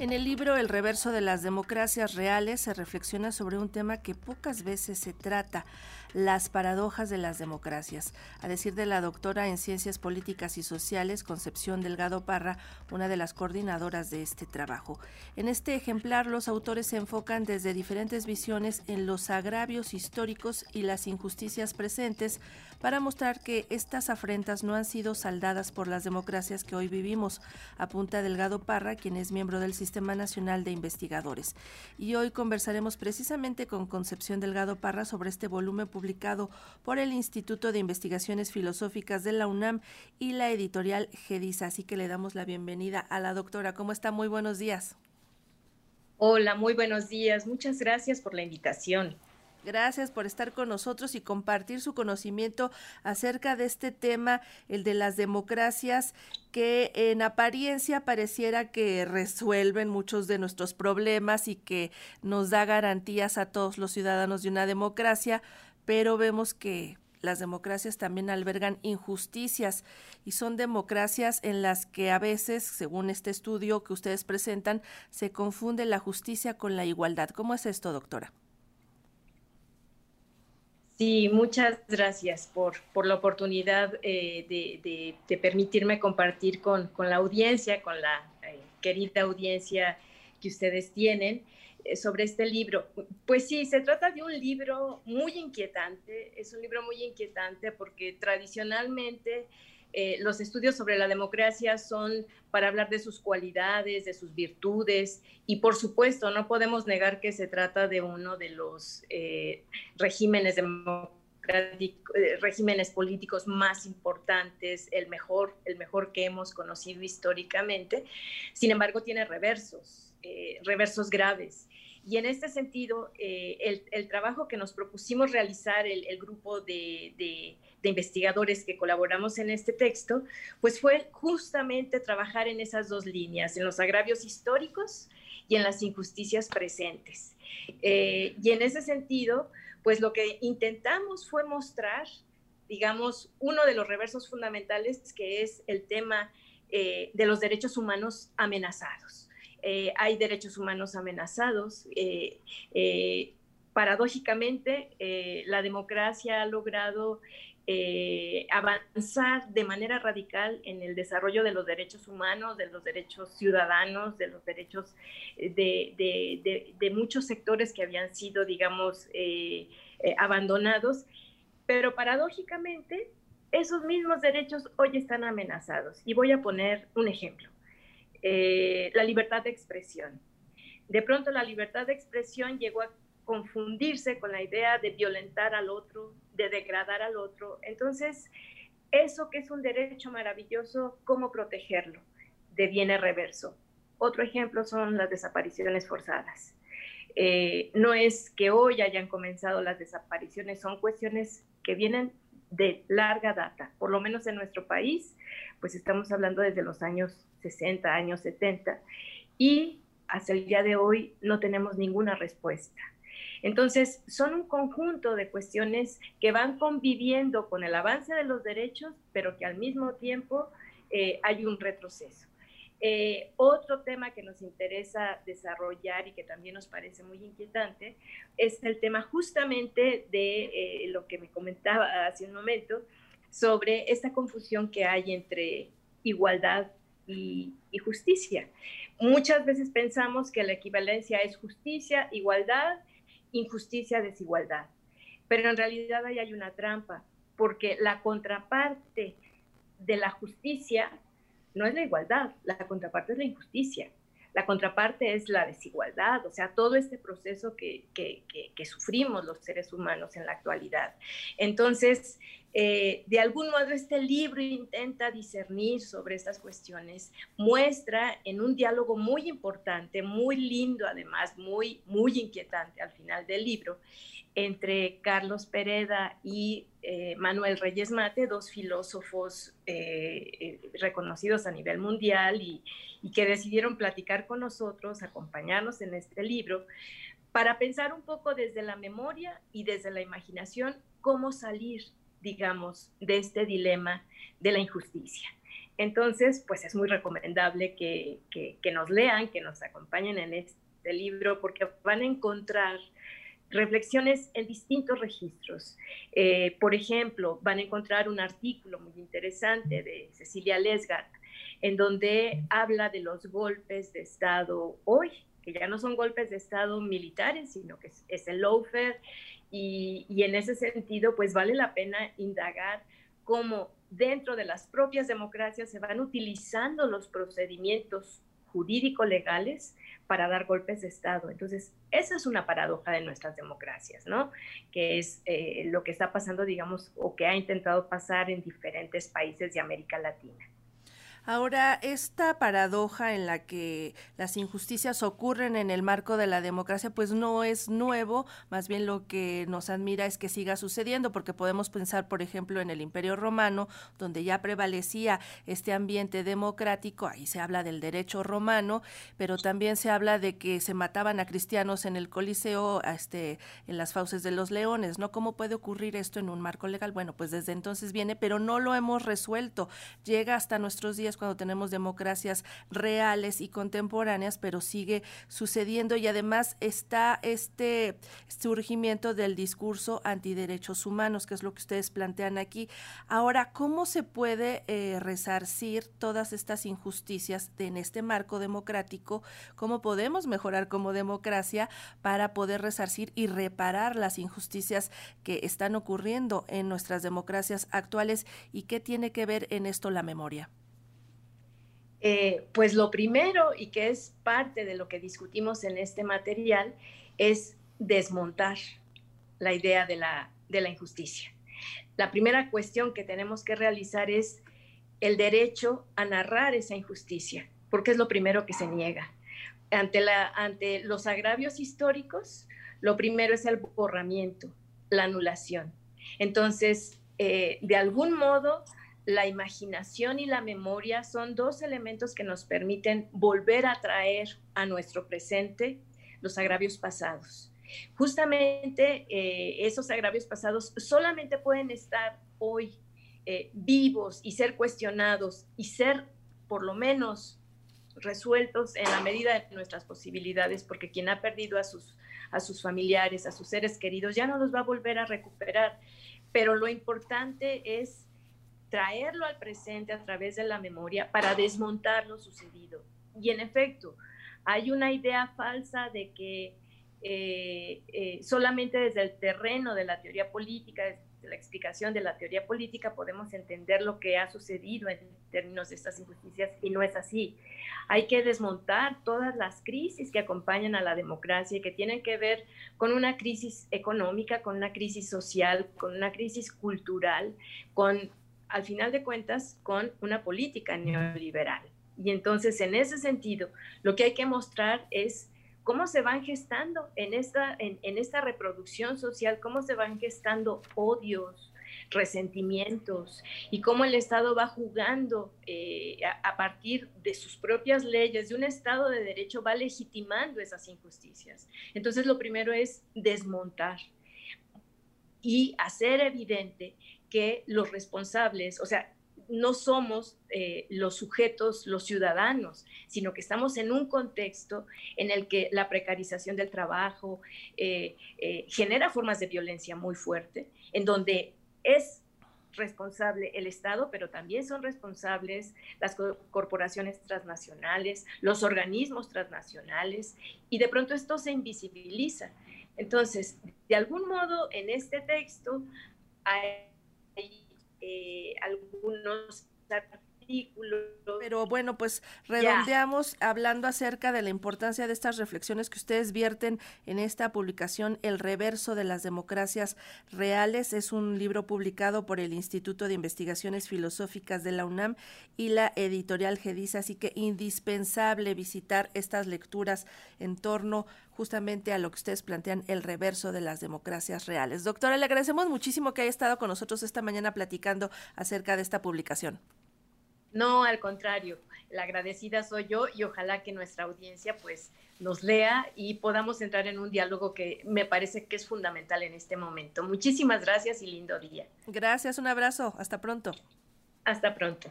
En el libro El reverso de las democracias reales se reflexiona sobre un tema que pocas veces se trata, las paradojas de las democracias. A decir de la doctora en Ciencias Políticas y Sociales, Concepción Delgado Parra, una de las coordinadoras de este trabajo. En este ejemplar, los autores se enfocan desde diferentes visiones en los agravios históricos y las injusticias presentes para mostrar que estas afrentas no han sido saldadas por las democracias que hoy vivimos, apunta Delgado Parra, quien es miembro del Nacional de Investigadores. Y hoy conversaremos precisamente con Concepción Delgado Parra sobre este volumen publicado por el Instituto de Investigaciones Filosóficas de la UNAM y la editorial GEDISA. Así que le damos la bienvenida a la doctora. ¿Cómo está? Muy buenos días. Hola, muy buenos días. Muchas gracias por la invitación. Gracias por estar con nosotros y compartir su conocimiento acerca de este tema, el de las democracias, que en apariencia pareciera que resuelven muchos de nuestros problemas y que nos da garantías a todos los ciudadanos de una democracia, pero vemos que las democracias también albergan injusticias y son democracias en las que a veces, según este estudio que ustedes presentan, se confunde la justicia con la igualdad. ¿Cómo es esto, doctora? Sí, muchas gracias por, por la oportunidad eh, de, permitirme compartir con, la audiencia, con la eh, querida audiencia que ustedes tienen eh, sobre este libro. Pues sí, se trata de un libro muy inquietante, es un libro muy inquietante porque tradicionalmente eh, los estudios sobre la democracia son para hablar de sus cualidades, de sus virtudes, y por supuesto no podemos negar que se trata de uno de los eh, regímenes eh, regímenes políticos más importantes, el mejor, el mejor que hemos conocido históricamente. Sin embargo, tiene reversos, reversos graves. Y en este sentido, el, trabajo que nos propusimos realizar el, grupo de de investigadores que colaboramos en este texto, pues fue justamente trabajar en esas dos líneas, en los agravios históricos y en las injusticias presentes. Eh, y en ese sentido, pues lo que intentamos fue mostrar, digamos, uno de los reversos fundamentales que es el tema eh, de los derechos humanos amenazados. Eh, hay derechos humanos amenazados. paradójicamente, la democracia ha logrado eh, avanzar de manera radical en el desarrollo de los derechos humanos, de los derechos ciudadanos, de los derechos eh, de, muchos sectores que habían sido, digamos, eh, abandonados. Pero paradójicamente, esos mismos derechos hoy están amenazados. Y voy a poner un ejemplo. La libertad de expresión. De pronto la libertad de expresión llegó a confundirse con la idea de violentar al otro, de degradar al otro. Entonces, eso que es un derecho maravilloso, ¿cómo protegerlo? Deviene reverso. Otro ejemplo son las desapariciones forzadas. Eh, no es que hoy hayan comenzado las desapariciones, son cuestiones que vienen de larga data, por lo menos en nuestro país, pues estamos hablando desde los años 60, años 70, y hasta el día de hoy no tenemos ninguna respuesta. Entonces, son un conjunto de cuestiones que van conviviendo con el avance de los derechos, pero que al mismo tiempo eh, hay un retroceso. Eh, otro tema que nos interesa desarrollar y que también nos parece muy inquietante es el tema justamente de eh, lo que me comentaba hace un momento sobre esta confusión que hay entre igualdad y, y, justicia. Muchas veces pensamos que la equivalencia es justicia, igualdad injusticia, desigualdad. Pero en realidad ahí hay una trampa, porque la contraparte de la justicia no es la igualdad, la contraparte es la injusticia. La contraparte es la desigualdad, o sea, todo este proceso que, sufrimos los seres humanos en la actualidad. Entonces, eh, de algún modo este libro intenta discernir sobre estas cuestiones, muestra en un diálogo muy importante, muy lindo además, muy, muy inquietante al final del libro, entre Carlos Pereda y eh, Manuel Reyes Mate, dos filósofos eh, reconocidos a nivel mundial y, y que decidieron platicar con nosotros, acompañarnos en este libro, para pensar un poco desde la memoria y desde la imaginación cómo salir, digamos, de este dilema de la injusticia. Entonces, pues es muy recomendable que, que, nos lean, que nos acompañen en este libro, porque van a encontrar reflexiones en distintos registros. Eh, por ejemplo, van a encontrar un artículo muy interesante de Cecilia Lesgat, en donde habla de los golpes de Estado hoy, que ya no son golpes de Estado militares, sino que es, el lawfare, y, y en ese sentido, pues vale la pena indagar cómo dentro de las propias democracias se van utilizando los procedimientos jurídico-legales para dar golpes de Estado. Entonces, esa es una paradoja de nuestras democracias, ¿no? Que es eh, lo que está pasando, digamos, o que ha intentado pasar en diferentes países de América Latina. Ahora, esta paradoja en la que las injusticias ocurren en el marco de la democracia, pues no es nuevo, más bien lo que nos admira es que siga sucediendo, porque podemos pensar, por ejemplo, en el Imperio Romano, donde ya prevalecía este ambiente democrático, ahí se habla del derecho romano, pero también se habla de que se mataban a cristianos en el Coliseo, este, en las fauces de los leones, ¿no? ¿Cómo puede ocurrir esto en un marco legal? Bueno, pues desde entonces viene, pero no lo hemos resuelto. Llega hasta nuestros días cuando tenemos democracias reales y contemporáneas, pero sigue sucediendo y además está este surgimiento del discurso antiderechos humanos, que es lo que ustedes plantean aquí. Ahora, ¿cómo se puede eh, resarcir todas estas injusticias en este marco democrático? ¿Cómo podemos mejorar como democracia para poder resarcir y reparar las injusticias que están ocurriendo en nuestras democracias actuales y qué tiene que ver en esto la memoria? Eh, pues lo primero y que es parte de lo que discutimos en este material es desmontar la idea de la, de la injusticia. La primera cuestión que tenemos que realizar es el derecho a narrar esa injusticia, porque es lo primero que se niega. Ante, la, ante los agravios históricos, lo primero es el borramiento, la anulación. Entonces, eh, de algún modo, la imaginación y la memoria son dos elementos que nos permiten volver a traer a nuestro presente los agravios pasados. Justamente eh, esos agravios pasados solamente pueden estar hoy eh, vivos y ser cuestionados y ser por lo menos resueltos en la medida de nuestras posibilidades, porque quien ha perdido a sus, a sus familiares, a sus seres queridos, ya no los va a volver a recuperar. Pero lo importante es traerlo al presente a través de la memoria para desmontar lo sucedido. Y en efecto, hay una idea falsa de que eh, eh, solamente desde el terreno de la teoría política, desde la explicación de la teoría política, podemos entender lo que ha sucedido en términos de estas injusticias y no es así. Hay que desmontar todas las crisis que acompañan a la democracia y que tienen que ver con una crisis económica, con una crisis social, con una crisis cultural, con al final de cuentas, con una política neoliberal. Y entonces, en ese sentido, lo que hay que mostrar es cómo se van gestando en esta, en, esta reproducción social, cómo se van gestando odios, resentimientos y cómo el Estado va jugando eh, a, partir de sus propias leyes, de un Estado de Derecho, va legitimando esas injusticias. Entonces, lo primero es desmontar y hacer evidente que los responsables, o sea, no somos eh, los sujetos, los ciudadanos, sino que estamos en un contexto en el que la precarización del trabajo eh, eh, genera formas de violencia muy fuerte, en donde es responsable el Estado, pero también son responsables las corporaciones transnacionales, los organismos transnacionales, y de pronto esto se invisibiliza. Entonces, de algún modo, en este texto hay eh, algunos artículos. Pero bueno, pues redondeamos hablando acerca de la importancia de estas reflexiones que ustedes vierten en esta publicación, El reverso de las democracias reales. Es un libro publicado por el Instituto de Investigaciones Filosóficas de la UNAM y la editorial GEDIS, así que indispensable visitar estas lecturas en torno justamente a lo que ustedes plantean, el reverso de las democracias reales. Doctora, le agradecemos muchísimo que haya estado con nosotros esta mañana platicando acerca de esta publicación. No, al contrario, la agradecida soy yo y ojalá que nuestra audiencia pues nos lea y podamos entrar en un diálogo que me parece que es fundamental en este momento. Muchísimas gracias y lindo día. Gracias, un abrazo, hasta pronto. Hasta pronto.